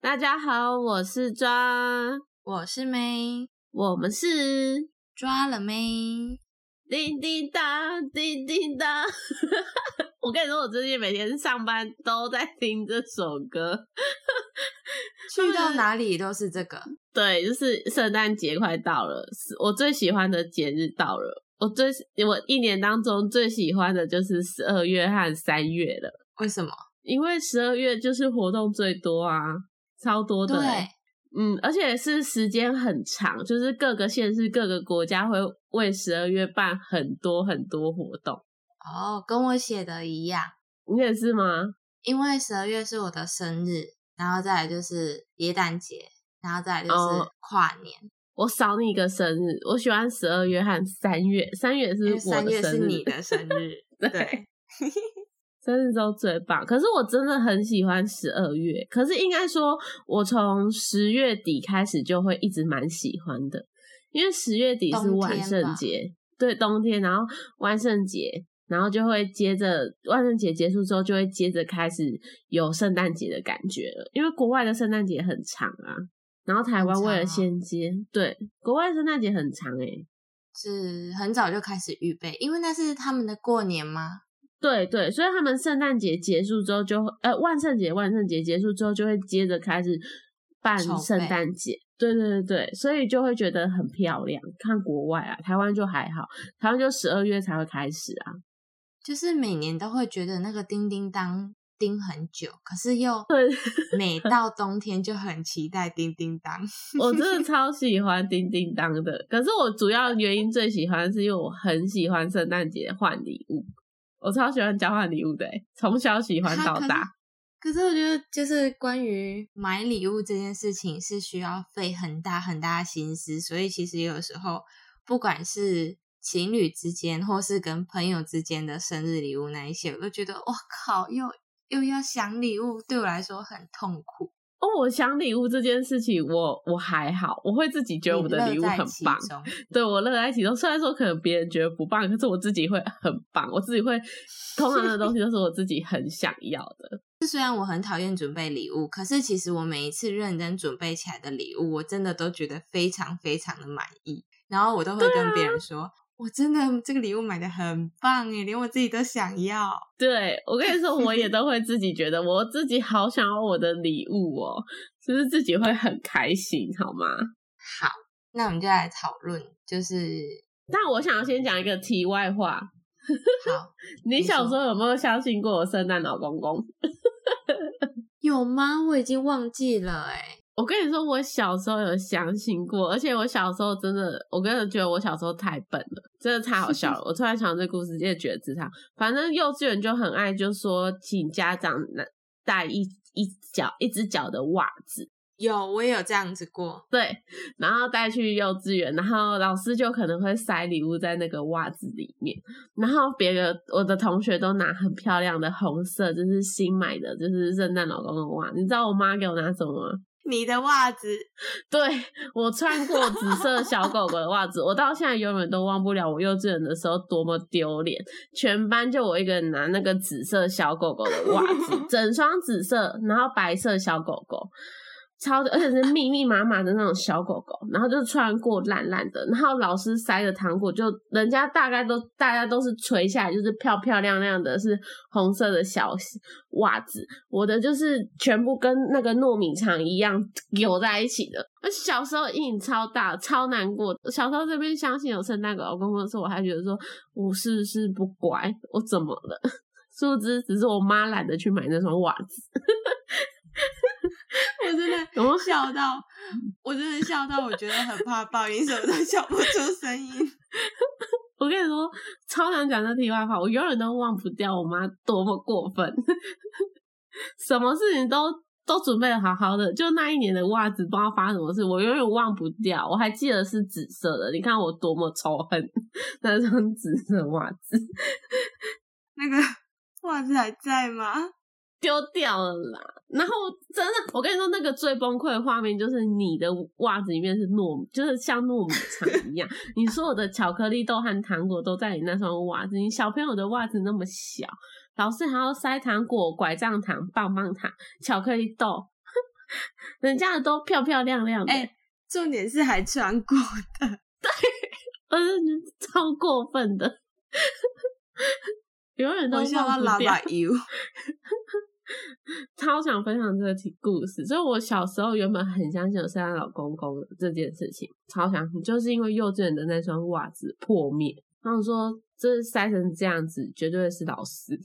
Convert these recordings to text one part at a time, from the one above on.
大家好，我是抓，我是妹，我们是抓了妹，叮叮当，叮叮当。我跟你说，我最近每天上班都在听这首歌，去到哪里都是这个。对，就是圣诞节快到了，我最喜欢的节日到了。我最我一年当中最喜欢的就是十二月和三月了。为什么？因为十二月就是活动最多啊。超多的，嗯，而且是时间很长，就是各个县市、各个国家会为十二月办很多很多活动。哦，跟我写的一样，你也是吗？因为十二月是我的生日，然后再来就是耶诞节，然后再来就是跨年。我少你一个生日，我喜欢十二月和三月，三月是我三月是你的生日，对。生日都最棒，可是我真的很喜欢十二月。可是应该说，我从十月底开始就会一直蛮喜欢的，因为十月底是万圣节，对，冬天，然后万圣节，然后就会接着万圣节结束之后，就会接着开始有圣诞节的感觉了。因为国外的圣诞节很长啊，然后台湾为了衔接，对，国外圣诞节很长诶，是很早就开始预备，因为那是他们的过年吗？对对，所以他们圣诞节结束之后，就呃万圣节万圣节结束之后，就会接着开始办圣诞节。对对对对，所以就会觉得很漂亮。看国外啊，台湾就还好，台湾就十二月才会开始啊。就是每年都会觉得那个叮叮当叮很久，可是又，每 到冬天就很期待叮叮当。我真的 超喜欢叮叮当的，可是我主要原因最喜欢是因为我很喜欢圣诞节换礼物。我超喜欢交换礼物的，从小喜欢到大。可是我觉得，就是关于买礼物这件事情，是需要费很大很大心思。所以其实有时候，不管是情侣之间，或是跟朋友之间的生日礼物那一些，我都觉得，我靠，又又要想礼物，对我来说很痛苦。哦，我想礼物这件事情，我我还好，我会自己觉得我的礼物很棒，对我乐在其中。虽然说可能别人觉得不棒，可是我自己会很棒，我自己会通常的东西都是我自己很想要的。虽然我很讨厌准备礼物，可是其实我每一次认真准备起来的礼物，我真的都觉得非常非常的满意，然后我都会跟别人说。我真的这个礼物买的很棒诶，连我自己都想要。对我跟你说，我也都 会自己觉得我自己好想要我的礼物哦，就是自己会很开心，好吗？好，那我们就来讨论，就是，但我想要先讲一个题外话。好，你小时候有没有相信过圣诞老公公？有吗？我已经忘记了诶我跟你说，我小时候有相信过，而且我小时候真的，我真的觉得我小时候太笨了，真的太好笑了。我突然想这故事，也觉得自他，反正幼稚园就很爱，就说请家长带一一脚一只脚的袜子。有，我也有这样子过。对，然后带去幼稚园，然后老师就可能会塞礼物在那个袜子里面，然后别的我的同学都拿很漂亮的红色，就是新买的，就是圣诞老公的袜。你知道我妈给我拿什么吗？你的袜子，对我穿过紫色小狗狗的袜子，我到现在永远都忘不了我幼稚园的时候多么丢脸，全班就我一个人拿那个紫色小狗狗的袜子，整双紫色，然后白色小狗狗。超的，而且是密密麻麻的那种小狗狗，然后就穿过烂烂的，然后老师塞的糖果就人家大概都大家都是垂下来，就是漂漂亮亮的，是红色的小袜子，我的就是全部跟那个糯米肠一样扭在一起的。小时候阴影超大，超难过。小时候这边相信有圣诞老公公的时候，我还觉得说我是不是不乖，我怎么了？殊不知只是我妈懒得去买那双袜子。我真的 笑到，我真的笑到，我觉得很怕爆音，什么都笑不出声音。我跟你说，超想讲这题外话，我永远都忘不掉我妈多么过分，什么事情都都准备的好好的，就那一年的袜子不知道发生什么事，我永远忘不掉。我还记得是紫色的，你看我多么仇恨那双紫色袜子。那个袜子还在吗？丢掉了啦。然后真的，我跟你说，那个最崩溃的画面就是你的袜子里面是糯米，就是像糯米肠一样，你所有的巧克力豆和糖果都在你那双袜子。你小朋友的袜子那么小，老师还要塞糖果、拐杖糖、棒棒糖、巧克力豆，人家的都漂漂亮亮的。哎，重点是还穿过的，对，我是超过分的。永远都忘不掉。超想分享这个故事，就是我小时候原本很相信有圣诞老公公的这件事情，超相信，就是因为幼稚园的那双袜子破灭，然后说这塞成这样子，绝对是老师，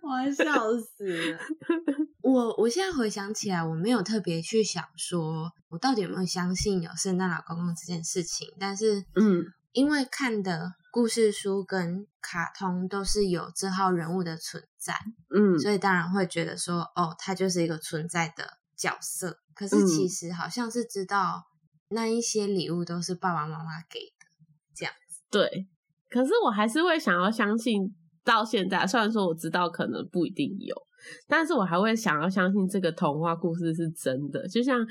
我要笑死了。我我现在回想起来，我没有特别去想说我到底有没有相信有圣诞老公公这件事情，但是嗯，因为看的。故事书跟卡通都是有这号人物的存在，嗯，所以当然会觉得说，哦，他就是一个存在的角色。可是其实好像是知道那一些礼物都是爸爸妈妈给的，这样子。对，可是我还是会想要相信，到现在虽然说我知道可能不一定有。但是我还会想要相信这个童话故事是真的，就像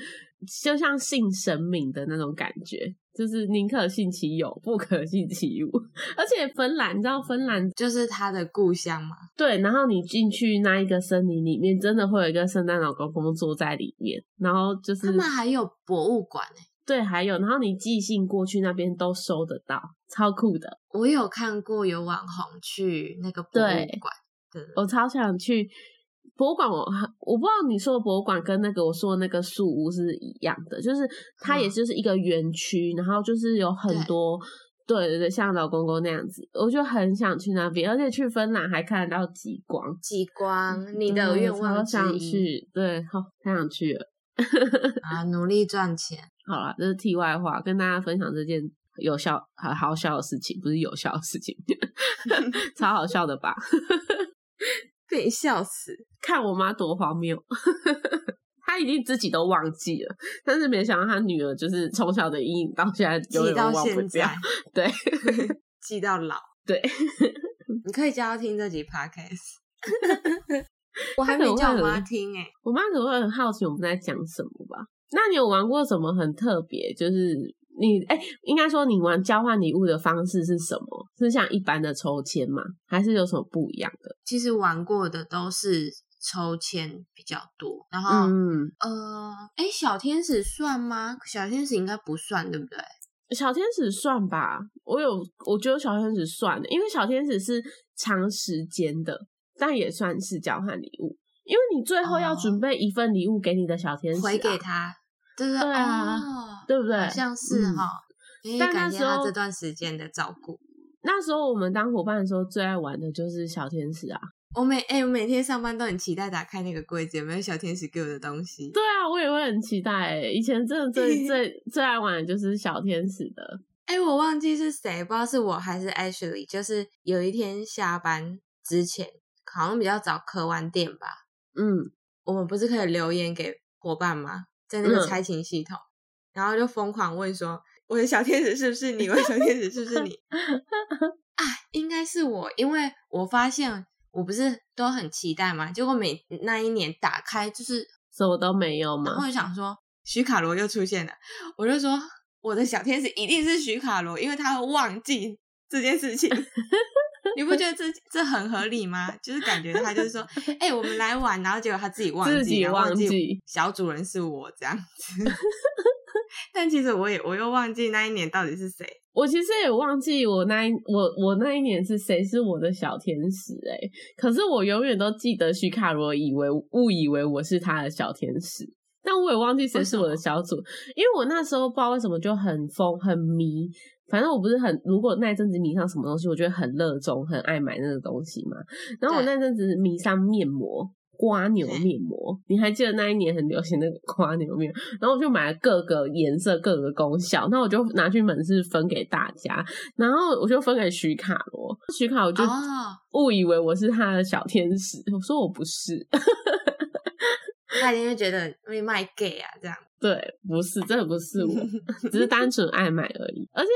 就像信神明的那种感觉，就是宁可信其有，不可信其无。而且芬兰，你知道芬兰就是他的故乡吗？对，然后你进去那一个森林里面，真的会有一个圣诞老公公坐在里面，然后就是他们还有博物馆哎，对，还有，然后你寄信过去那边都收得到，超酷的。我有看过有网红去那个博物馆，我超想去。博物馆，我 我不知道你说的博物馆跟那个我说的那个树屋是一样的，就是它也就是一个园区，然后就是有很多，对对对，像老公公那样子，我就很想去那边，而且去芬兰还看得到极光，极光，你的愿望想去，对，好，太想去了，啊，努力赚钱，好了，这是题外话，跟大家分享这件有效、好好笑的事情，不是有效的事情，超好笑的吧？被笑死！看我妈多荒谬，她已经自己都忘记了，但是没想到她女儿就是从小的阴影到现在记到现在，对，记到老。对，你可以教她听这集 podcast。我还没叫我妈听哎，我妈可能会很好奇我们在讲什么吧？那你有玩过什么很特别？就是。你哎，应该说你玩交换礼物的方式是什么？是像一般的抽签吗？还是有什么不一样的？其实玩过的都是抽签比较多。然后，嗯呃，哎，小天使算吗？小天使应该不算，对不对？小天使算吧。我有，我觉得小天使算的，因为小天使是长时间的，但也算是交换礼物，因为你最后要准备一份礼物给你的小天使，回给他。对对啊，对不对？好像是哈，因为感谢他这段时间的照顾。那时候我们当伙伴的时候，最爱玩的就是小天使啊！我每哎，我每天上班都很期待打开那个柜子，有没有小天使给我的东西？对啊，我也会很期待。以前真的最 最最爱玩的就是小天使的。哎，我忘记是谁，不知道是我还是 Ashley。就是有一天下班之前，好像比较早磕完店吧。嗯，我们不是可以留言给伙伴吗？在那个猜情系统，然后就疯狂问说：“我的小天使是不是你？我的小天使是不是你？”啊，应该是我，因为我发现我不是都很期待嘛，结果每那一年打开就是什么都没有嘛。然后想说徐卡罗又出现了，我就说我的小天使一定是徐卡罗，因为他会忘记这件事情。你不觉得这这很合理吗？就是感觉他就是说，哎，我们来玩，然后结果他自己忘记，忘记小主人是我这样子。但其实我也我又忘记那一年到底是谁。我其实也忘记我那一我我那一年是谁是我的小天使哎。可是我永远都记得徐卡罗以为误以为我是他的小天使，但我也忘记谁是我的小组，因为我那时候不知道为什么就很疯很迷。反正我不是很，如果那阵子迷上什么东西，我觉得很热衷，很爱买那个东西嘛。然后我那阵子迷上面膜，瓜牛面膜，你还记得那一年很流行那个瓜牛面？然后我就买了各个颜色、各个功效，那我就拿去门市分给大家。然后我就分给徐卡罗，徐卡我就误以为我是他的小天使，我说我不是。他一定会觉得会卖 gay 啊，这样对，不是，真的不是我，只是单纯爱买而已。而且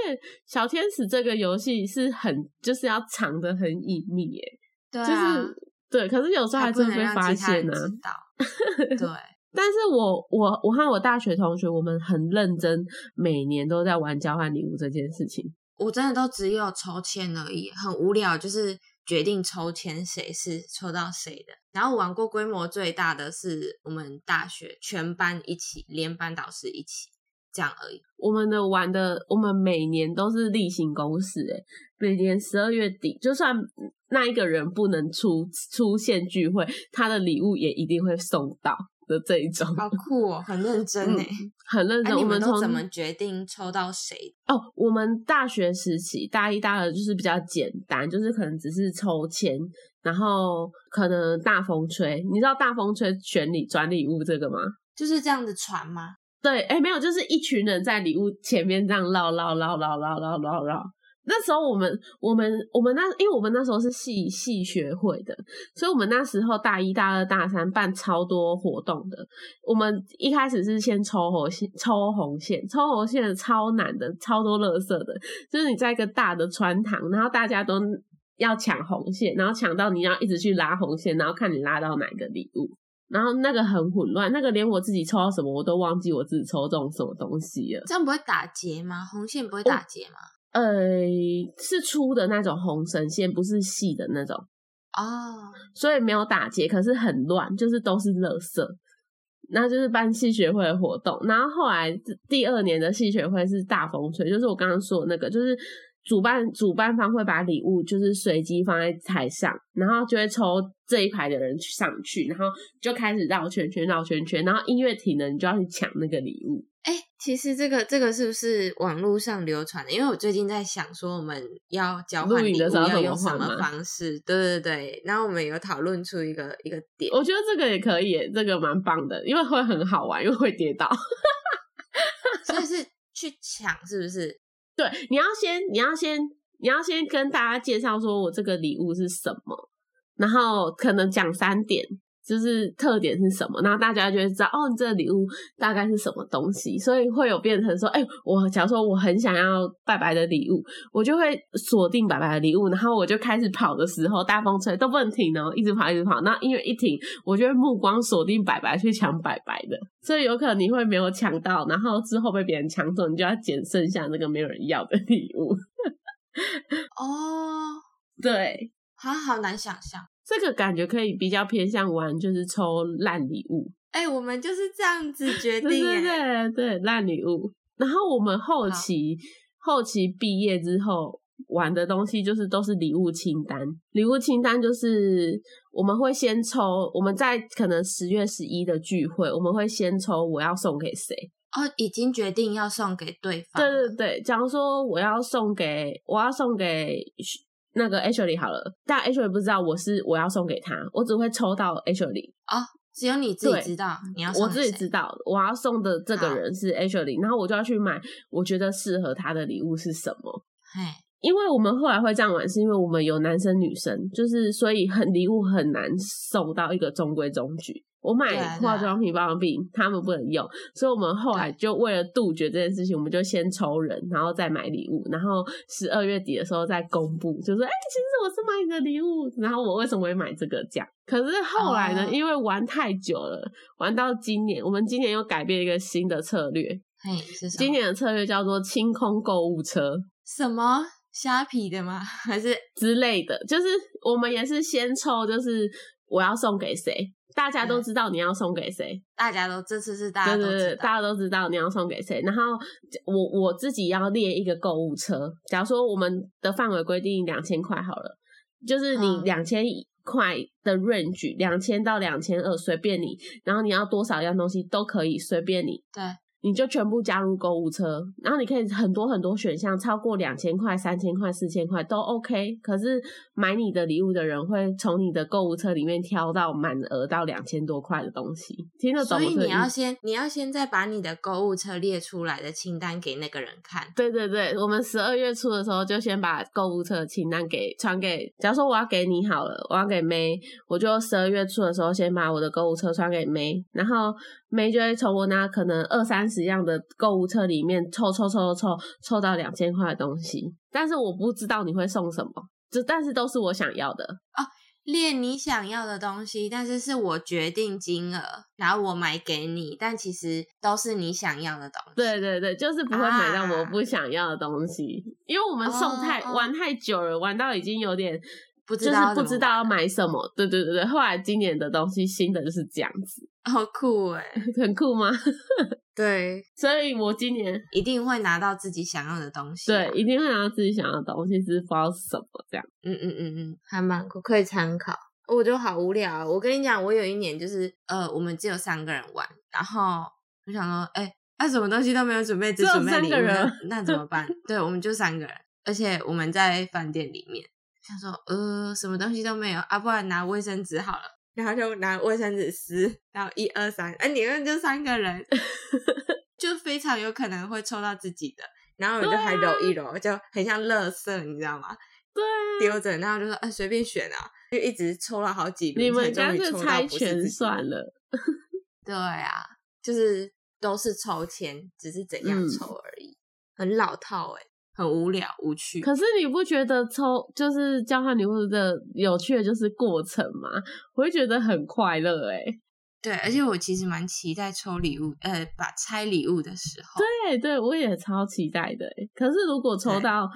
小天使这个游戏是很就是要藏的很隐秘，耶，对啊，就是对，可是有时候还真的被发现呢、对，但是我我我和我大学同学，我们很认真，每年都在玩交换礼物这件事情。我真的都只有抽签而已，很无聊，就是决定抽签谁是抽到谁的。然后玩过规模最大的是我们大学全班一起，连班导师一起这样而已。我们的玩的，我们每年都是例行公事，诶每年十二月底，就算那一个人不能出出现聚会，他的礼物也一定会送到的这一种。好酷哦，很认真呢、嗯很认真。啊、你我们从们都怎么决定抽到谁？哦，我们大学时期大一、大二就是比较简单，就是可能只是抽签，然后可能大风吹。你知道大风吹选礼转礼物这个吗？就是这样子传吗？对，哎，没有，就是一群人在礼物前面这样绕绕绕绕绕绕绕绕。那时候我们我们我们那，因为我们那时候是系系学会的，所以我们那时候大一大二大三办超多活动的。我们一开始是先抽红线，抽红线，抽红线超难的，超多乐色的。就是你在一个大的穿堂，然后大家都要抢红线，然后抢到你要一直去拉红线，然后看你拉到哪个礼物。然后那个很混乱，那个连我自己抽到什么我都忘记我自己抽中什么东西了。这样不会打结吗？红线不会打结吗？呃，是粗的那种红绳线，不是细的那种哦，所以没有打结，可是很乱，就是都是垃圾。那就是办戏学会的活动，然后后来第二年的戏学会是大风吹，就是我刚刚说的那个，就是主办主办方会把礼物就是随机放在台上，然后就会抽这一排的人上去，然后就开始绕圈圈绕圈圈，然后音乐停了，你就要去抢那个礼物。哎、其实这个这个是不是网络上流传的？因为我最近在想说，我们要交换礼物的时候要用什么方式？对对对，然后我们有讨论出一个一个点，我觉得这个也可以耶，这个蛮棒的，因为会很好玩，因为会跌倒。所以是 去抢，是不是？对，你要先，你要先，你要先跟大家介绍说我这个礼物是什么，然后可能讲三点，就是特点是什么，然后大家就会知道哦，你这个礼物大概是什么东西，所以会有变成说，哎、我假如说我很想要白白的礼物，我就会锁定白白的礼物，然后我就开始跑的时候，大风吹都不能停哦，一直跑一直跑，那音乐一停，我就会目光锁定白白去抢白白的，所以有可能你会没有抢到，然后之后被别人抢走，你就要捡剩下那个没有人要的礼物。哦，对，好好难想象。这个感觉可以比较偏向玩，就是抽烂礼物。哎、我们就是这样子决定对对哎。对对，烂礼物。然后我们后期后期毕业之后玩的东西，就是都是礼物清单。礼物清单就是我们会先抽，我们在可能十月十一的聚会，我们会先抽我要送给谁。哦，已经决定要送给对方对了。对对，假如说我要送给我要送给那个 Ashley 好了，但 Ashley 不知道我是我要送给他，我只会抽到 Ashley。哦，只有你自己知道你要送我自己知道我要送的这个人是 Ashley，然后我就要去买我觉得适合他的礼物是什么。嘿，因为我们后来会这样玩，是因为我们有男生女生，就是所以很礼物很难送到一个中规中矩。我买化妆品、保养品，他们不能用，所以我们后来就为了杜绝这件事情，我们就先抽人，然后再买礼物，然后十二月底的时候再公布，就说：“哎、其实我是买你的礼物，然后我为什么会买这个这样？”可是后来呢，哦因为玩太久了，玩到今年，我们今年又改变一个新的策略？今年的策略叫做清空购物车。什么虾皮的吗？还是之类的，就是我们也是先抽，就是我要送给谁，大家都知道你要送给谁，大家都这次是大家对对对，都知道？大家都知道你要送给谁。然后我我自己要列一个购物车，假如说我们的范围规定两千块好了，就是你嗯两千块的 range，两千到两千二随便你，然后你要多少样东西都可以随便你。对，你就全部加入购物车，然后你可以很多很多选项，超过两千块、三千块、四千块都 OK。可是买你的礼物的人会从你的购物车里面挑到满额到两千多块的东西，听得懂所以你要？先你要先再把你的购物车列出来的清单给那个人看。对对对，我们十二月初的时候就先把购物车的清单给传给，假如说我要给你好了，我要给 May，我就十二月初的时候先把我的购物车传给 May，然后就会从我那可能二三十样的购物车里面凑凑凑凑凑凑到两千块的东西，但是我不知道你会送什么，就但是都是我想要的哦。列你想要的东西，但是是我决定金额，然后我买给你，但其实都是你想要的东西。对对对，就是不会买到我啊不想要的东西，因为我们送太、玩太久了，玩到已经有点不知就是道不知道要买什么。对对对对，后来今年的东西新的就是这样子，好酷哎、很酷吗？对，所以我今年一定会拿到自己想要的东西啊、对一定会拿到自己想要的东西，只是不知道是什么这样。嗯嗯嗯嗯，还蛮酷，可以参考。我就好无聊啊、我跟你讲，我有一年就是呃，我们只有三个人玩，然后我想说，哎、那、什么东西都没有准备，只准备礼物，三个人那那怎么办？对，我们就三个人，而且我们在饭店里面，想说，呃，什么东西都没有啊，不然拿卫生纸好了。然后就拿卫生纸撕，然后一二三，哎、你们就三个人，就非常有可能会抽到自己的，然后我就还揉一揉，就很像垃圾，你知道吗？对啊，丢着，然后就说啊随便选啊，就一直抽了好几轮，你们才干抽到猜不是自拳算了。对啊，就是都是抽签，只是怎样嗯抽而已，很老套哎、很无聊无趣。可是你不觉得抽就是交换礼物的有趣的就是过程吗？我会觉得很快乐哎、对，而且我其实蛮期待抽礼物，呃，把拆礼物的时候。对对，我也超期待的欸。可是如果抽到，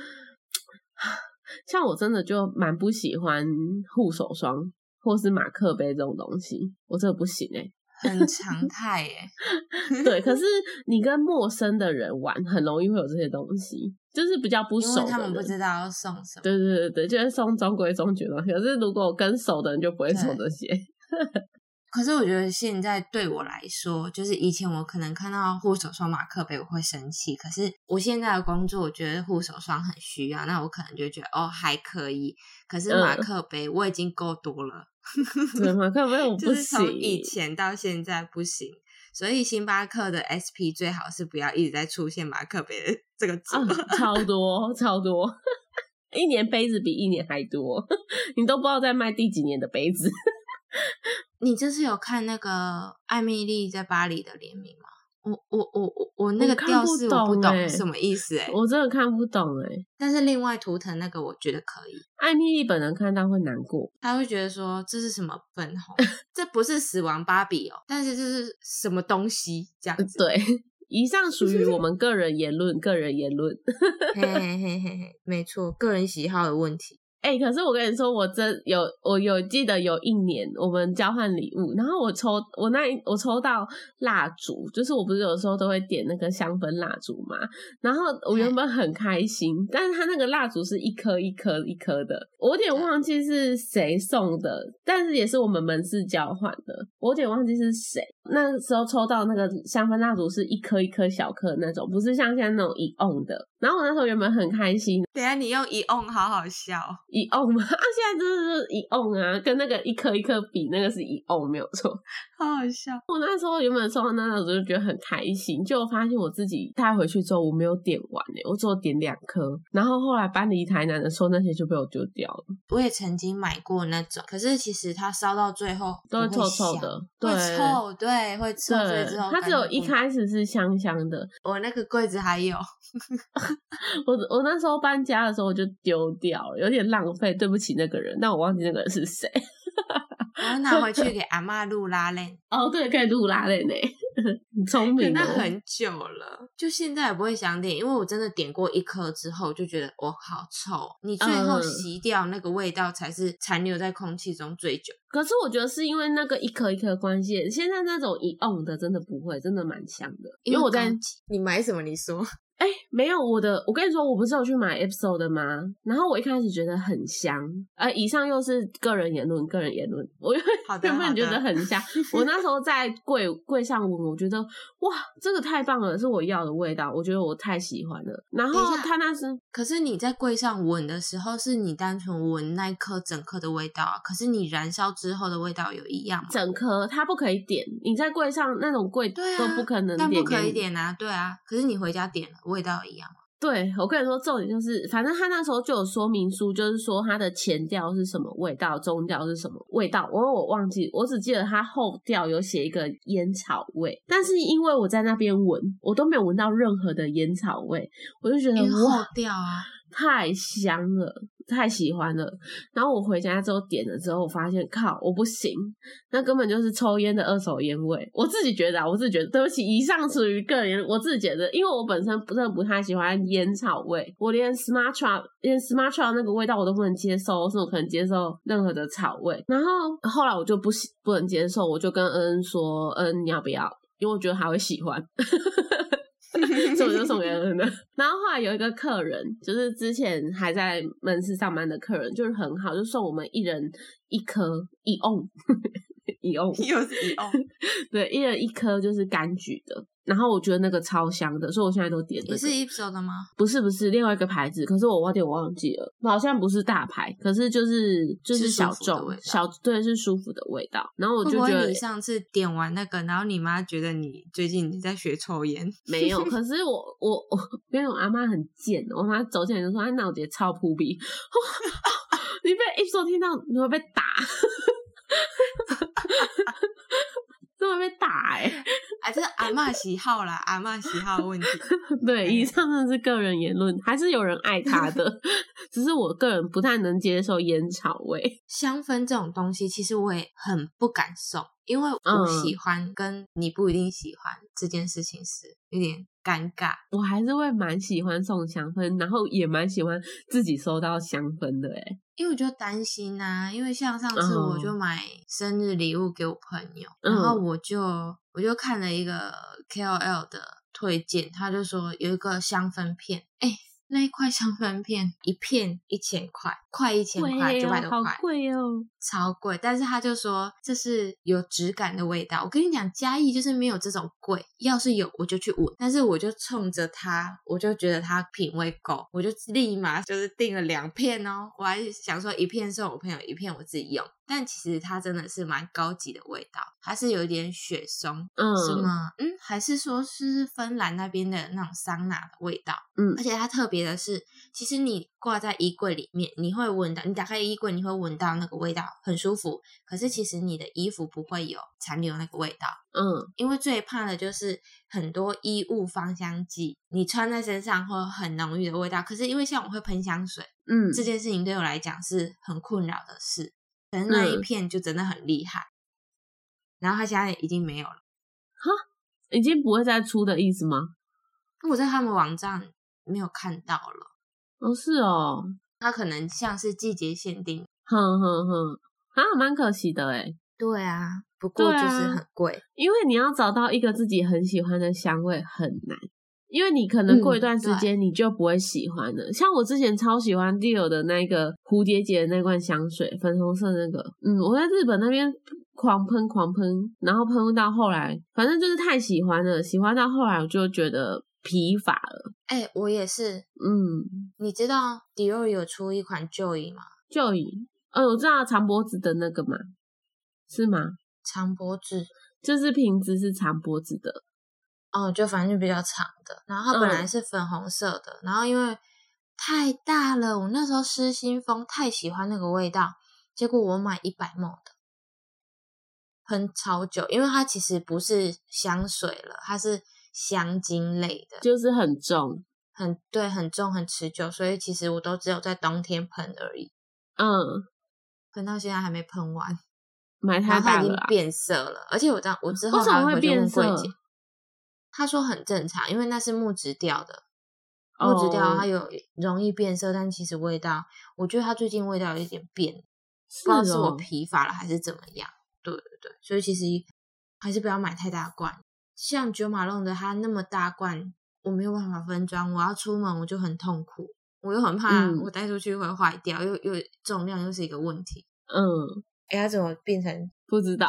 像我真的就蛮不喜欢护手霜或是马克杯这种东西，我真的不行哎。很常态哎、对，可是你跟陌生的人玩，很容易会有这些东西，就是比较不熟的为他们不知道要送什么。对对对对，就是送中规中矩的东西。可是如果跟熟的人就不会送这些。可是我觉得现在对我来说，就是以前我可能看到护手霜、马克杯我会生气，可是我现在的工作，我觉得护手霜很需要，那我可能就觉得哦还可以。可是马嗯克杯我已经够多了，对，马克杯我不就是从以。前到现在不行。所以星巴克的 SP 最好是不要一直在出现马克杯的这个字。啊，超多超多，一年杯子比一年还多，你都不知道在卖第几年的杯子。你这次有看那个艾米丽在巴黎的联名吗？我我我我我那个我看不调式我不懂欸什么意思哎、我真的看不懂哎、但是另外图腾那个我觉得可以。艾米丽本人看到会难过，他会觉得说这是什么粉红，这不是死亡芭比哦，但是这是什么东西这样子？对。以上属于我们个人言论，个人言论。嘿嘿嘿嘿嘿，没错，个人喜好的问题。哎、可是我跟你说，我真有我有记得有一年我们交换礼物，然后我抽我那一我抽到蜡烛，就是我不是有时候都会点那个香氛蜡烛嘛，然后我原本很开心，但是它那个蜡烛是一颗一颗一颗的，我有点忘记是谁送的，但是也是我们门市交换的，我有点忘记是谁。那时候抽到那个香氛蜡烛是一颗一颗小颗那种，不是像现在那种一瓮的。然后我那时候原本很开心，等下你用一 on 好好笑哦，一瓮嘛，啊，现在真的是一瓮啊，跟那个一颗一颗比，那个是一瓮没有错。好好笑。我那时候原本收到那时候就觉得很开心，结果发现我自己带回去之后我没有点完诶、我只有点两颗，然后后来搬离台南的时候那些就被我丢掉了，我也曾经买过那种，可是其实它烧到最后都会臭臭的，对会臭，对，会臭。它只有一开始是香香的，我那个柜子还有，我我那时候搬家的时候我就丢掉了，有点浪费，对不起那个人，但我忘记那个人是谁。我要拿回去给阿妈录拉链。哦，对，可以录拉链呢，很聪明那。很久了，就现在也不会想点，因为我真的点过一颗之后就觉得我好臭，你最后嗯洗掉那个味道才是残留在空气中最久。可是我觉得是因为那个一颗一颗的关系，现在那种一 on 的真的不会，真的蛮香的。因为我在你买什么？你说哎、没有我的，我跟你说，我不是有去买 episode 的吗？然后我一开始觉得很香，呃，以上又是个人言论，个人言论，我原本觉得很香。我那时候在柜柜上闻，我觉得哇，这个太棒了，是我要的味道，我觉得我太喜欢了。然后他那时可是你在柜上闻的时候，是你单纯闻那一颗整颗的味道啊。可是你燃烧之后的味道有一样吗？整颗它不可以点，你在柜上那种柜都不可能但不可以点啊，对啊。可是你回家点了，味道一样吗？对，我跟你说，重点就是，反正他那时候就有说明书，就是说它的前调是什么味道，中调是什么味道。我我忘记，我只记得它后调有写一个烟草味，但是因为我在那边闻，我都没有闻到任何的烟草味，我就觉得因为后哇，调啊，太香了，太喜欢了。然后我回家之后点了之后，我发现靠，我不行，那根本就是抽烟的二手烟味。我自己觉得啊，我自己觉得，对不起，以上属于个人，我自己觉得，因为我本身真的不太喜欢烟草味，我连 Smartra 连 Smartra 那个味道我都不能接受，我是我可能接受任何的草味。然后后来我就不喜不能接受，我就跟恩恩说，嗯，你要不要？因为我觉得他会喜欢。所以我就送给恩了。然后后来有一个客人，就是之前还在门市上班的客人，就是很好，就送我们一人一颗一瓮，一欧 又是一欧，对，一人一颗就是柑橘的。然后我觉得那个超香的，所以我现在都点。也是 Epso 的吗？不是，不是另外一个牌子，可是我有点忘记了，好像不是大牌，可是就是就是小众小对是舒服的味道。然后我就觉得你上次点完那个，然后你妈觉得你最近你在学抽烟，没有。可 是我我我因为我阿妈很贱，我妈走进来就说：“哎，那我直接超扑鼻，你被 e p s o 听到你会被打。” 真的被打哎！哎，这是阿妈喜好啦，阿妈喜好问题。对，以上的是个人言论，还是有人爱他的，只是我个人不太能接受烟草味。香氛这种东西，其实我也很不敢送，因为我喜欢跟你不一定喜欢这件事情是有点尴尬。我还是会蛮喜欢送香氛，然后也蛮喜欢自己收到香氛的哎。因为我就担心啊，因为像上次我就买生日礼物给我朋友，然后我就我就看了一个 KOL 的推荐，他就说有一个香氛片，哎。那一块香氛片一片一千块，快一千块，九百多块，贵哦，超贵。但是他就说这是有质感的味道。我跟你讲，嘉义就是没有这种贵，要是有我就去闻。但是我就冲着他，我就觉得他品味够，我就立马就是订了两片哦。我还想说一片送我朋友，一片我自己用。但其实它真的是蛮高级的味道，它是有一点雪松，嗯，什么，嗯，还是说是芬兰那边的那种桑拿的味道，嗯，而且它特别的是，其实你挂在衣柜里面，你会闻到，你打开衣柜你会闻到那个味道，很舒服。可是其实你的衣服不会有残留那个味道，嗯，因为最怕的就是很多衣物芳香剂，你穿在身上会很浓郁的味道。可是因为像我会喷香水，嗯，这件事情对我来讲是很困扰的事。可能那一片就真的很厉害，然后他现在已经没有了，哈，已经不会再出的意思吗？我在他们网站没有看到了。哦，是哦，它可能像是季节限定，哼哼哼，啊，蛮可惜的哎。对啊，不过就是很贵，因为你要找到一个自己很喜欢的香味很难。因为你可能过一段时间你就不会喜欢了，像我之前超喜欢 Dior 的那个蝴蝶结的那罐香水，粉红色那个，嗯，我在日本那边狂喷狂喷，然后喷到后来，反正就是太喜欢了，喜欢到后来我就觉得疲乏了。哎，我也是，嗯，你知道 Dior 有出一款 Joy 吗？Joy，呃，我知道长脖子的那个嘛，是吗？长脖子，就是瓶子是长脖子的。哦，就反正就比较长的，然后它本来是粉红色的，然后因为太大了，我那时候失心疯，太喜欢那个味道，结果我买一百梦的，喷超久，因为它其实不是香水了，它是香精类的，就是很重，很对，很重，很持久，所以其实我都只有在冬天喷而已，嗯，喷到现在还没喷完，买太大了，变色了，而且我这样，我之后还会变色。他说很正常，因为那是木质调的，木质调它有容易变色，但其实味道，我觉得它最近味道有一点变，不知道是我疲乏了还是怎么样。对对对，所以其实还是不要买太大罐，像九马弄的它那么大罐，我没有办法分装，我要出门我就很痛苦，我又很怕我带出去会坏掉，又又重量又是一个问题。嗯。哎，它怎么变成不知道？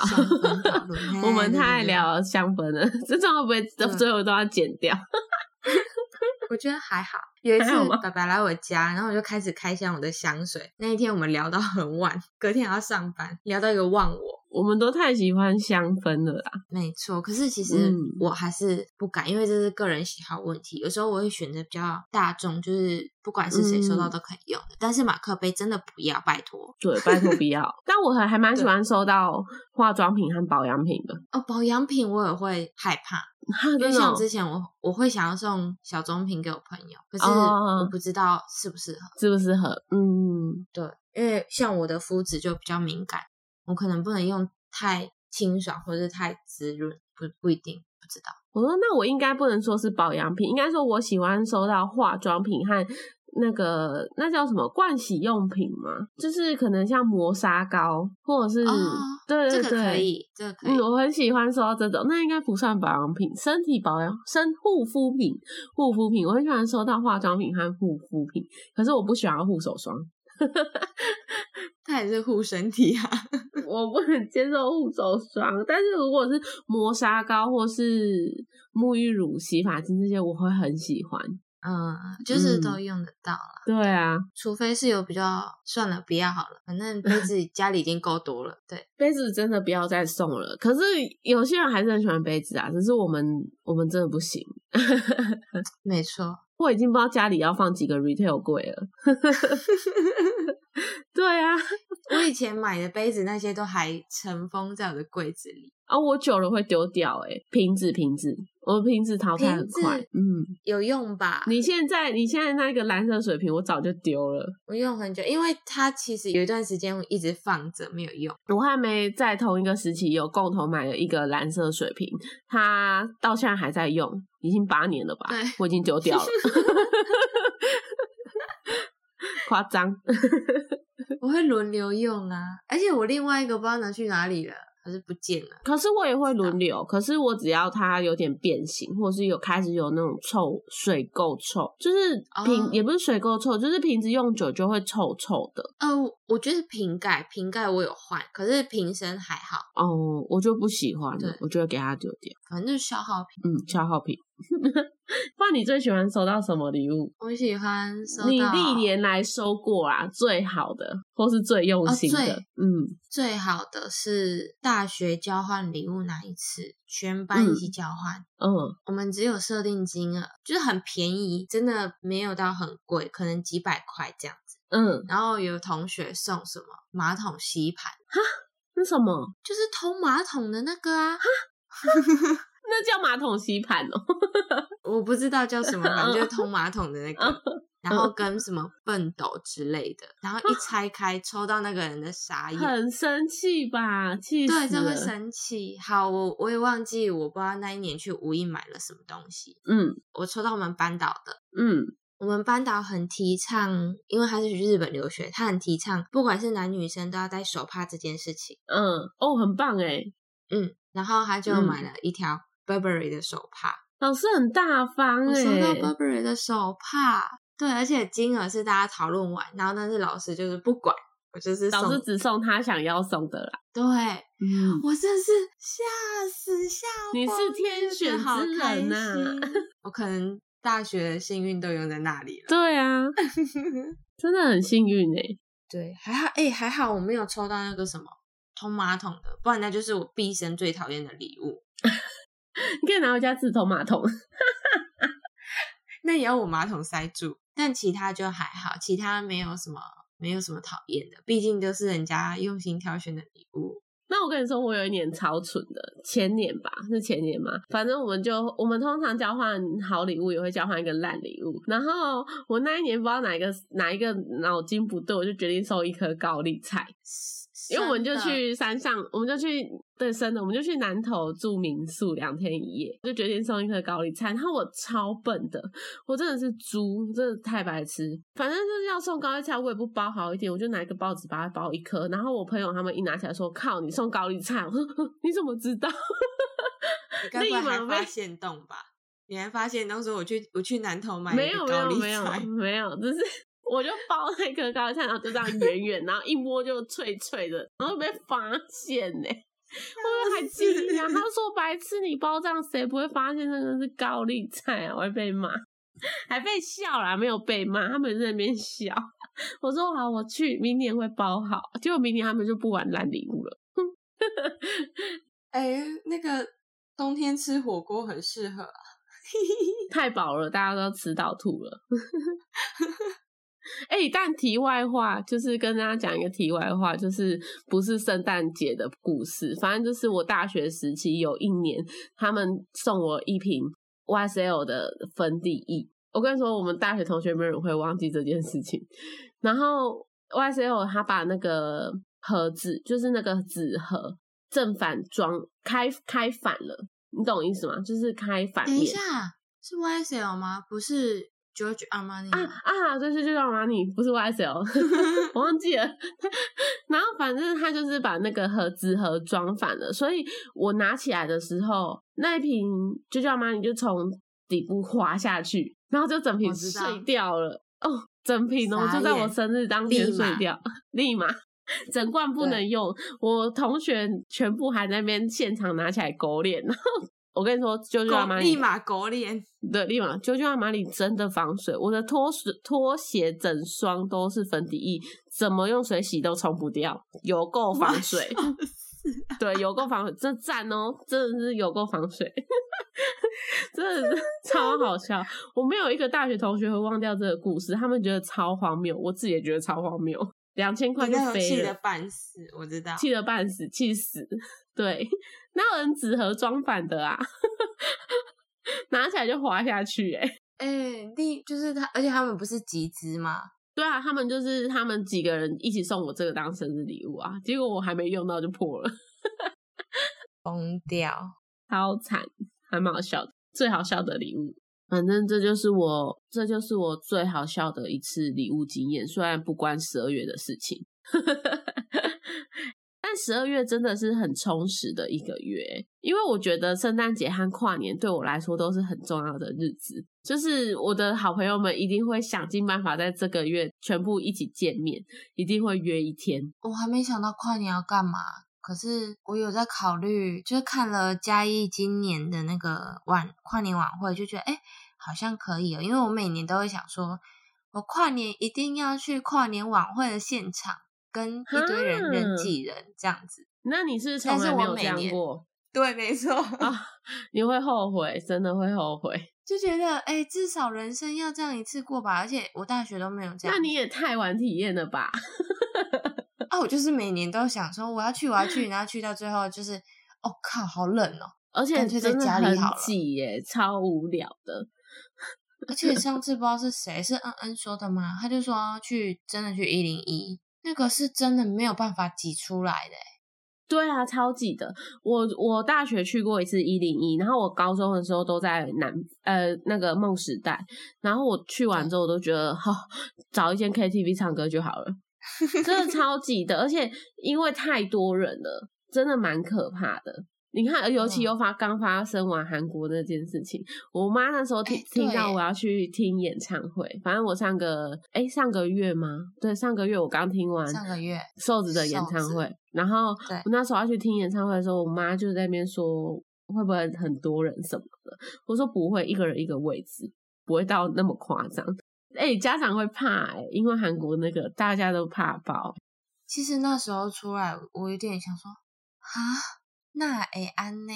我们太爱聊香氛了，这种会不会最后都要剪掉？我觉得还好。有一次，爸爸来我家，然后我就开始开箱我的香水。那一天我们聊到很晚，隔天还要上班，聊到一个忘我。我们都太喜欢香氛了啦，没错。可是其实我还是不敢，因为这是个人喜好问题。有时候我会选择比较大众，就是不管是谁收到都可以用的。但是马克杯真的不要，拜托。对，拜托不要。但我还还蛮喜欢收到化妆品和保养品的。哦，保养品我也会害怕，因为像之前我我会想要送小棕瓶给我朋友，可是哦我不知道适不适合。适不适合？嗯，对，因为像我的肤质就比较敏感，我可能不能用太清爽或者是太滋润，不不一定，不知道。我说那我应该不能说是保养品，应该说我喜欢收到化妆品和那个那叫什么盥洗用品吗，就是可能像磨砂膏或者是、哦对对这个可对。以，这个可以。嗯，我很喜欢收到这种，那应该不算保养品，身体保养、身护肤品、护肤品，我很喜欢收到化妆品和护肤品，可是我不喜欢护手霜，它也是护身体啊。我不能接受护手霜，但是如果是磨砂膏或是沐浴乳、洗发精这些，我会很喜欢。嗯，就是嗯都用得到啦，对啊，除非是有比较算了，不要好了，反正杯子 家里已经够多了。对，杯子真的不要再送了。可是有些人还是很喜欢杯子啊，只是我们我们真的不行。没错。我已经不知道家里要放几个 retail 柜了。对啊，我以前买的杯子那些都还尘封在我的柜子里，啊，我久了会丢掉、欸。哎，瓶子瓶子，我的瓶子淘汰很快。嗯，有用吧？你现在你现在那个蓝色水瓶，我早就丢了。我用很久，因为它其实有一段时间我一直放着没有用。我还没在同一个时期有共同买了一个蓝色水瓶，它到现在还在用，已经八年了吧？对我已经丢掉了，夸张。我会轮流用啊，而且我另外一个不知道拿去哪里了，还是不见了。可是我也会轮流，可是我只要它有点变形，或是有开始有那种臭水垢臭，就是瓶、哦也不是水垢臭，就是瓶子用久就会臭臭的。呃，我觉得瓶盖瓶盖我有换，可是瓶身还好，哦，我就不喜欢了，我就会给它丢掉。反正就是消耗品。嗯，消耗品。不然你最喜欢收到什么礼物？我喜欢收到你历年来收过啊最好的，或是最用心的？哦嗯，最好的是大学交换礼物那一次，全班一起交换。嗯，我们只有设定金额，就是很便宜，真的没有到很贵，可能几百块这样子。嗯，然后有同学送什么马桶吸盘，哈那什么？就是通马桶的那个啊，哈 那叫马桶吸盘哦。我不知道叫什么，反正就是通马桶的那嗯个。然后跟什么笨斗之类的，然后一拆开抽到那个人的傻眼，很生气吧？气死对，这会。生气。好，我我也忘记，我不知道那一年去无印买了什么东西，嗯我抽到我们班导的。嗯我们班导很提倡，因为他是去日本留学，他很提倡，不管是男女生都要戴手帕这件事情。嗯，哦，很棒哎，嗯，然后他就嗯买了一条 Burberry 的手帕，老师很大方我收到哎。Burberry 的手帕，对，而且金额是大家讨论完，然后但是老师就是不管，我就是老师只送他想要送的啦。对。嗯，我真是吓死吓！你是天选之人呐心 我可能大学的幸运都用在那里了。对啊，真的很幸运哎。对，还好，哎、还好我没有抽到那个什么通马桶的，不然那就是我毕生最讨厌的礼物。你可以拿回家自冲马桶。那也要我马桶塞住，但其他就还好，其他没有什么没有什么讨厌的，毕竟都是人家用心挑选的礼物。那我跟你说，我有一年超蠢的，前年吧，是前年嘛，反正我们就我们通常交换好礼物，也会交换一个烂礼物。然后我那一年不知道哪一个哪一个脑筋不对，我就决定收一颗高丽菜。因为我们就去山上，我们就去对生的，我们就去南头住民宿两天一夜，就决定送一颗高丽菜。然后我超笨的，我真的是猪，真的太白痴。反正就是要送高丽菜，我也不包好一点，我就拿一个包子把它包一颗。然后我朋友他们一拿起来说：“靠，你送高丽菜！”我说：“ 你怎么知道？”你该不立会还发马被现洞吧？你还发现当时我去我去南头买没有没有没有菜，没有，只是我就包那颗高丽菜，然后就这样圆圆，然后一摸就脆脆的，然后被发现呢、我还惊讶，他说白痴，你包这样谁不会发现那个是高丽菜啊？我会被骂，还被笑啦，没有被骂，他们在那边笑。我说好，我去，明年会包好。结果明年他们就不玩烂礼物了。哎、那个冬天吃火锅很适合啊。太饱了，大家都吃到吐了。哎、但题外话就是跟大家讲一个题外话，就是不是圣诞节的故事，反正就是我大学时期有一年，他们送我一瓶 YSL 的粉底液。我跟你说，我们大学同学没有人会忘记这件事情。然后 YSL 他把那个盒子，就是那个纸盒正反装开开反了，你懂意思吗？就是开反面。等一下，是 YSL 吗？不是 George Armani 啊啊，对对，就叫马你，不是 YSL，我忘记了。然后反正他就是把那个盒子盒装反了，所以我拿起来的时候，那一瓶就叫马你就从底部滑下去，然后就整瓶碎掉了。哦，整瓶哦，就在我生日当天碎掉，立马。整罐不能用，我同学全部还在那边现场拿起来狗脸，然后我跟你说，就叫马你狗立马狗脸，对，立马九九阿玛里真的防水，我的拖水拖鞋整双都是粉底液，怎么用水洗都冲不掉，有够防水。对，有够防水，这赞哦，真的是有够防水，真的是 超好笑。我没有一个大学同学会忘掉这个故事，他们觉得超荒谬，我自己也觉得超荒谬。两千块就飞了气得半死，我知道。气得半死，气死。对，哪有人纸盒装反的啊？拿起来就滑下去、欸，哎、第就是他，而且他们不是集资吗？对啊，他们就是他们几个人一起送我这个当生日礼物啊，结果我还没用到就破了，疯掉！超惨，还蛮好笑的，最好笑的礼物。反正这就是我，这就是我最好笑的一次礼物经验，虽然不关十二月的事情，但十二月真的是很充实的一个月，因为我觉得圣诞节和跨年对我来说都是很重要的日子，就是我的好朋友们一定会想尽办法在这个月全部一起见面，一定会约一天。我还没想到跨年要干嘛，可是我有在考虑，就是看了嘉义今年的那个晚跨年晚会，就觉得哎、诶好像可以哦，因为我每年都会想说，我跨年一定要去跨年晚会的现场，跟一堆人人挤人这样子。那你是从但是来没有这样过 对，没错，啊？你会后悔，真的会后悔。就觉得哎、诶至少人生要这样一次过吧，而且我大学都没有这样。那你也太晚体验了吧？啊，我就是每年都想说我要去，我要去，然后去到最后就是，哦靠，好冷哦。而且干脆在真的很家里好了挤耶，超无聊的。而且上 次不知道是谁是恩恩说的吗？他就说去真的去一零一，那个是真的没有办法挤出来的。对啊，超挤的。我我大学去过一次一零一，然后我高中的时候都在南呃那个梦时代，然后我去完之后我都觉得，好、找一间 KTV 唱歌就好了，真的超挤的，而且因为太多人了，真的蛮可怕的。你看，尤其嗯。又发刚发生完韩国那件事情，我妈那时候听、哎听到我要去听演唱会，反正我上个哎上个月吗？对，上个月我刚听完上个月瘦子的演唱会，然后我那时候要去听演唱会的时候，我妈就在那边说会不会很多人什么的，我说不会，一个人一个位置，不会到那么夸张。哎、家长会怕哎、因为韩国那个大家都怕爆，其实那时候出来，我有点想说，啊，那诶安呢？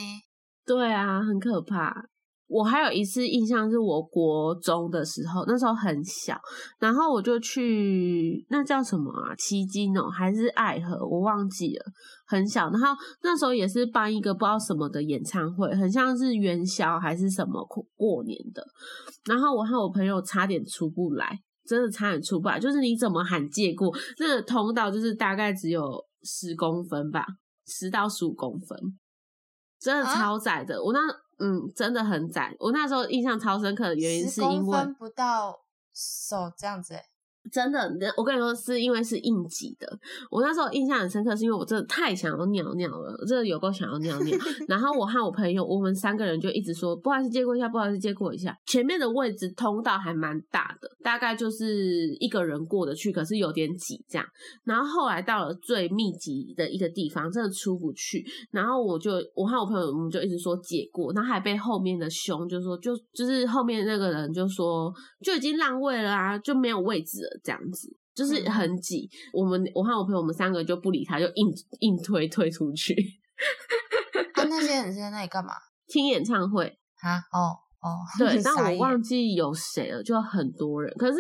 对啊，很可怕。我还有一次印象是我国中的时候，那时候很小，然后我就去那叫什么啊，七金哦，还是爱河，我忘记了，很小。然后那时候也是办一个不知道什么的演唱会，很像是元宵还是什么过过年的。然后我和我朋友差点出不来，真的差点出不来。就是你怎么喊借过，那个通道就是大概只有十公分吧，十到十五公分，真的啊超窄的。我那嗯，真的很窄。我那时候印象超深刻的原因是因为不到手这样子欸，真的，我跟你说，是因为是应急的。我那时候印象很深刻，是因为我真的太想要尿尿了，我真的有够想要尿尿。然后我和我朋友，我们三个人就一直说，不好意思，借过一下，不好意思，借过一下。前面的位置通道还蛮大的，大概就是一个人过得去，可是有点挤这样。然后后来到了最密集的一个地方，真的出不去。然后我就我和我朋友，我们就一直说借过，然后还被后面的凶，就说就就是后面那个人就说就已经让位了啊，就没有位置了这样子。就是嗯很挤，我们我和我朋友，我们三个就不理他，就硬硬推推出去啊，那些人是在那里干嘛？听演唱会。啊，哦哦，对，但我忘记有谁了，就很多人。可是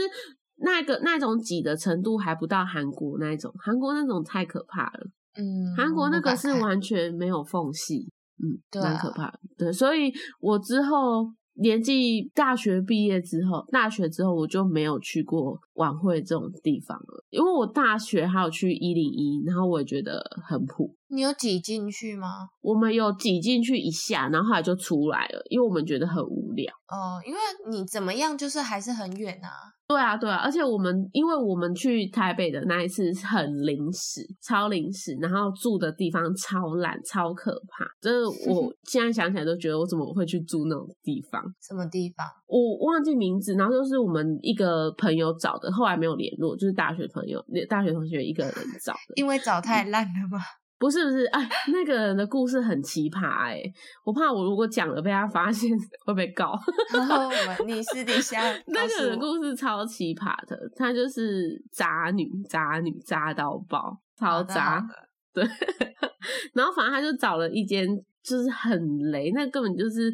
那个那种挤的程度还不到韩国那一种，韩国那种太可怕了。嗯，韩国那个是完。全没有缝隙，嗯，蛮可怕的。对，所以我之后年纪大学毕业之后，大学之后我就没有去过晚会这种地方了，因为我大学还有去一零一，然后我也觉得很普。你有挤进去吗？我们有挤进去一下，然后后来就出来了，因为我们觉得很无聊。哦，因为你怎么样，就是还是很远啊。对啊，对啊，而且我们因为我们去台北的那一次很临时，超临时，然后住的地方超烂、超可怕。真的，我现在想起来都觉得我怎么会去住那种地方？什么地方？我忘记名字，然后就是我们一个朋友找的，后来没有联络，就是大学朋友、大学同学一个人找的。因为找太烂了吗？不是不是，哎，那个人的故事很奇葩哎、我怕我如果讲了被他发现会被告。然后我们你私底下 那个人的故事超奇葩的，她就是渣女，渣女，渣到爆，超渣对，然后反正他就找了一间，就是很雷，那根本就是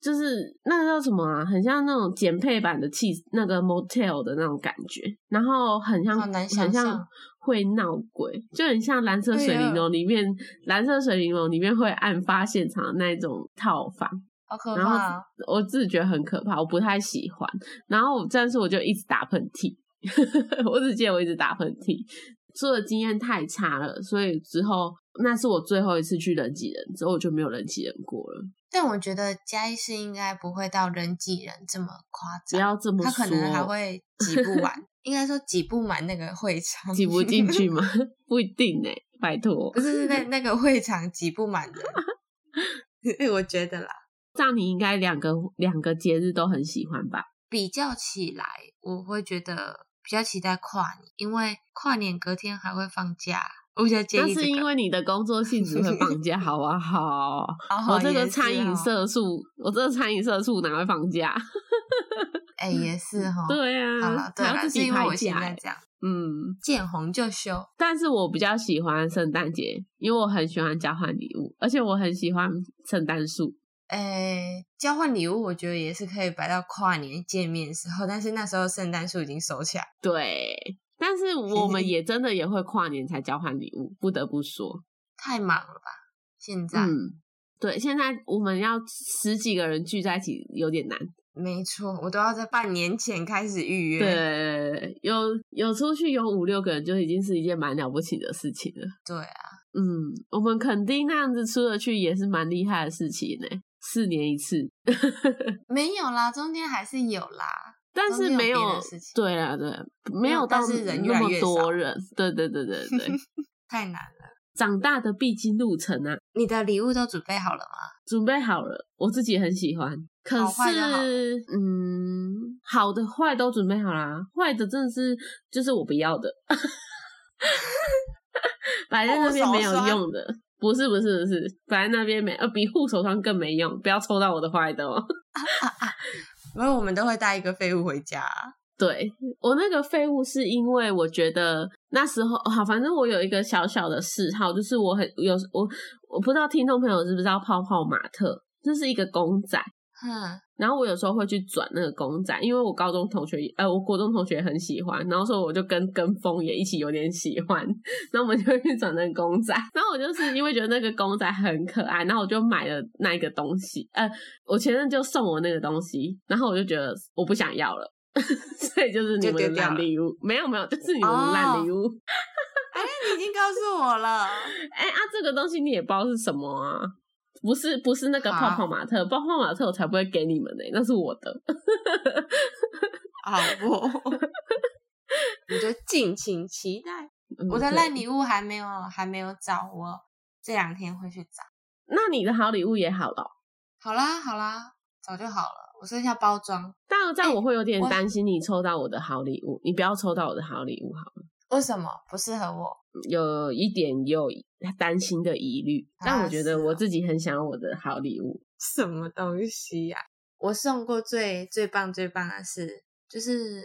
就是那叫什么啊，很像那种减配版的气那个 motel 的那种感觉，然后很像好难想很像象会闹鬼，就很像蓝色水玲珑里面，蓝色水玲珑里面会案发现场的那种套房。好可然后怕哦。我自己觉得很可怕，我不太喜欢。然后但是我就一直打喷嚏，我只记得我一直打喷嚏，做的经验太差了，所以之后那是我最后一次去人挤人，之后我就没有人挤人过了。但我觉得嘉义市应该不会到人挤人这么夸张不张，要这么说，他可能还会 挤不完，应该说挤不满那个会场，挤不 进去吗？不一定呢、拜托不。是是那 那个会场挤不满的，我觉得啦。这样你应该两个两个节日都很喜欢吧？比较起来，我会觉得比较期待跨年，因为跨年隔天还会放假，那。是因为你的工作性质会 放假，好不好？好 我这个餐饮哦社畜，我这个餐饮社畜哪会放假？哎、也是哈。对啊，好了，对了，还要是因为我排假欸现在这样嗯，见红就休。但是我比较喜欢圣诞节，因为我很喜欢交换礼物，而且我很喜欢圣诞树。哎，交换礼物我觉得也是可以摆到跨年见面的时候，但是那时候圣诞树已经收起来。对，但是 我们也真的也会跨年才交换礼物，不得不说，太忙了吧？现在、嗯，对，现在我们要十几个人聚在一起有点难。没错，我都要在半年前开始预约。对，有有出去有五六个人就已经是一件蛮了不起的事情了。对啊，嗯，我们肯定那样子出得去也是蛮厉害的事情呢，四年一次。没有啦，中间还是有啦。但是没有对啊，对，没有有到那么多人，对对对对对，太难了。长大的必经路程啊，你的礼物都准备好了吗？准备好了，我自己很喜欢。可是，嗯，好的坏都准备好啦，坏的真的是就是我不要的，摆在那边没有用的，不是不是不是，摆在那边没，呃，比护手霜更没用，不要抽到我的坏的哦。因为我们都会带一个废物回家啊、对我那个废物，是因为我觉得那时候好，反正我有一个小小的嗜好，就是我很有我我不知道听众朋友知不知道泡泡玛特，这是一个公仔，哼，然后我有时候会去转那个公仔，因为我高中同学呃，我国中同学很喜欢，然后所以我就跟跟风也一起有点喜欢，然后我们就去转那个公仔，然后我就是因为觉得那个公仔很可爱，然后我就买了那一个东西，呃，我前任就送我那个东西，然后我就觉得我不想要了。所以就是你们烂礼物，没有没有，就是你们的烂礼物。哎、你已经告诉我了。哎、啊，这个东西你也不知道是什么啊？不是不是那个泡泡玛特，泡泡玛特我才不会给你们呢、那是我的。好不，你就敬请期待。嗯我的对烂礼物还没有还没有找，我这两天会去找。那你的好礼物也好了哦，好啦好啦，早就好了，我剩下包装。但这样我会有点我担心你抽到我的好礼物，你不要抽到我的好礼物好了，为什么不适合我？有一点有担心的疑虑，但啊我觉得我自己很想要我的好礼物。什么东西呀、我送过最最棒最棒的是，就是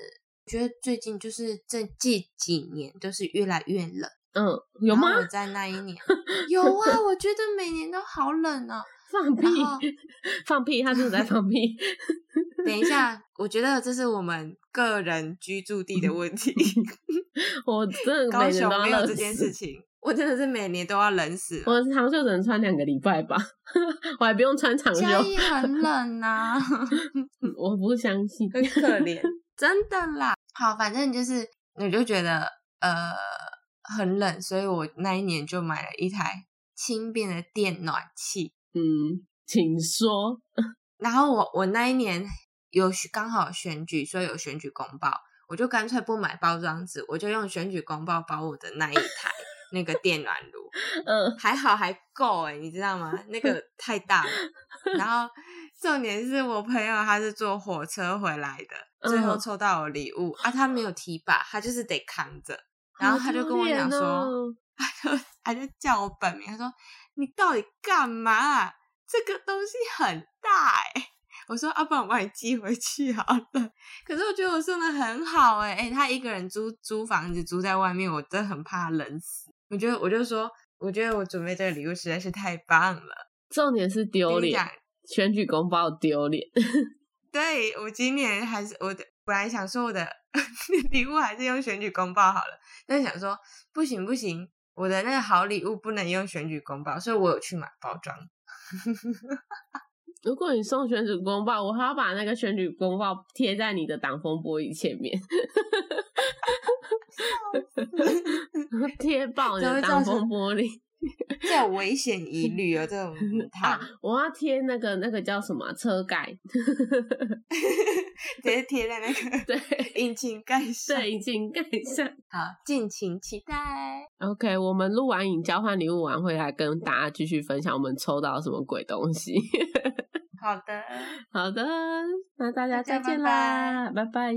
我觉得最近就是这这几年都是越来越冷。嗯，有吗我在那一年 有啊，我觉得每年都好冷哦。放屁，放屁，他真的在放屁。等一下，我觉得这是我们个人居住地的问题。我真的高每年都要热雄没有这件死事情，我真的是每年都要冷死。我的长袖只能穿两个礼拜吧，我还不用穿长袖，嘉义很冷呐、我不相信。很可怜，真的啦。好，反正就是，我就觉得呃很冷，所以我那一年就买了一台轻便的电暖气。嗯，请说。然后我我那一年有选刚好有选举，所以有选举公报，我就干脆不买包装纸，我就用选举公报包我的那一台 那个电暖炉。嗯，还好还够哎，你知道吗？那个 太大了。然后重点是我朋友他是坐火车回来的，最后嗯抽到我礼物、啊，他没有提把，他就是得扛着。然后他就跟我讲说，他就他就叫我本名，他说你到底干嘛啊？这个东西很大哎、我说啊，不然我帮你寄回去好了。可是我觉得我送的很好哎、哎、他一个人租租房子租在外面，我真的很怕冷死。我觉得我就说，我觉得我准备这个礼物实在是太棒了。重点是丢脸选举公报丢脸。对我今年还是我的，本来想说我的 礼物还是用选举公报好了，但想说不行不行，我的那个好礼物不能用选举公报，所以我有去买包装。如果你送选举公报，我还要把那个选举公报贴在你的挡风玻璃前面 贴爆你的挡风玻璃。这有危险疑虑哦，这种 母啊，我要贴那个那个叫什么啊车盖，直接贴在那个对引擎盖上。对，已经盖上。好，敬请期待。OK，我们录完影交换礼物完，会来跟大家继续分享我们抽到什么鬼东西。好的，好的，那大家再见拜啦，拜拜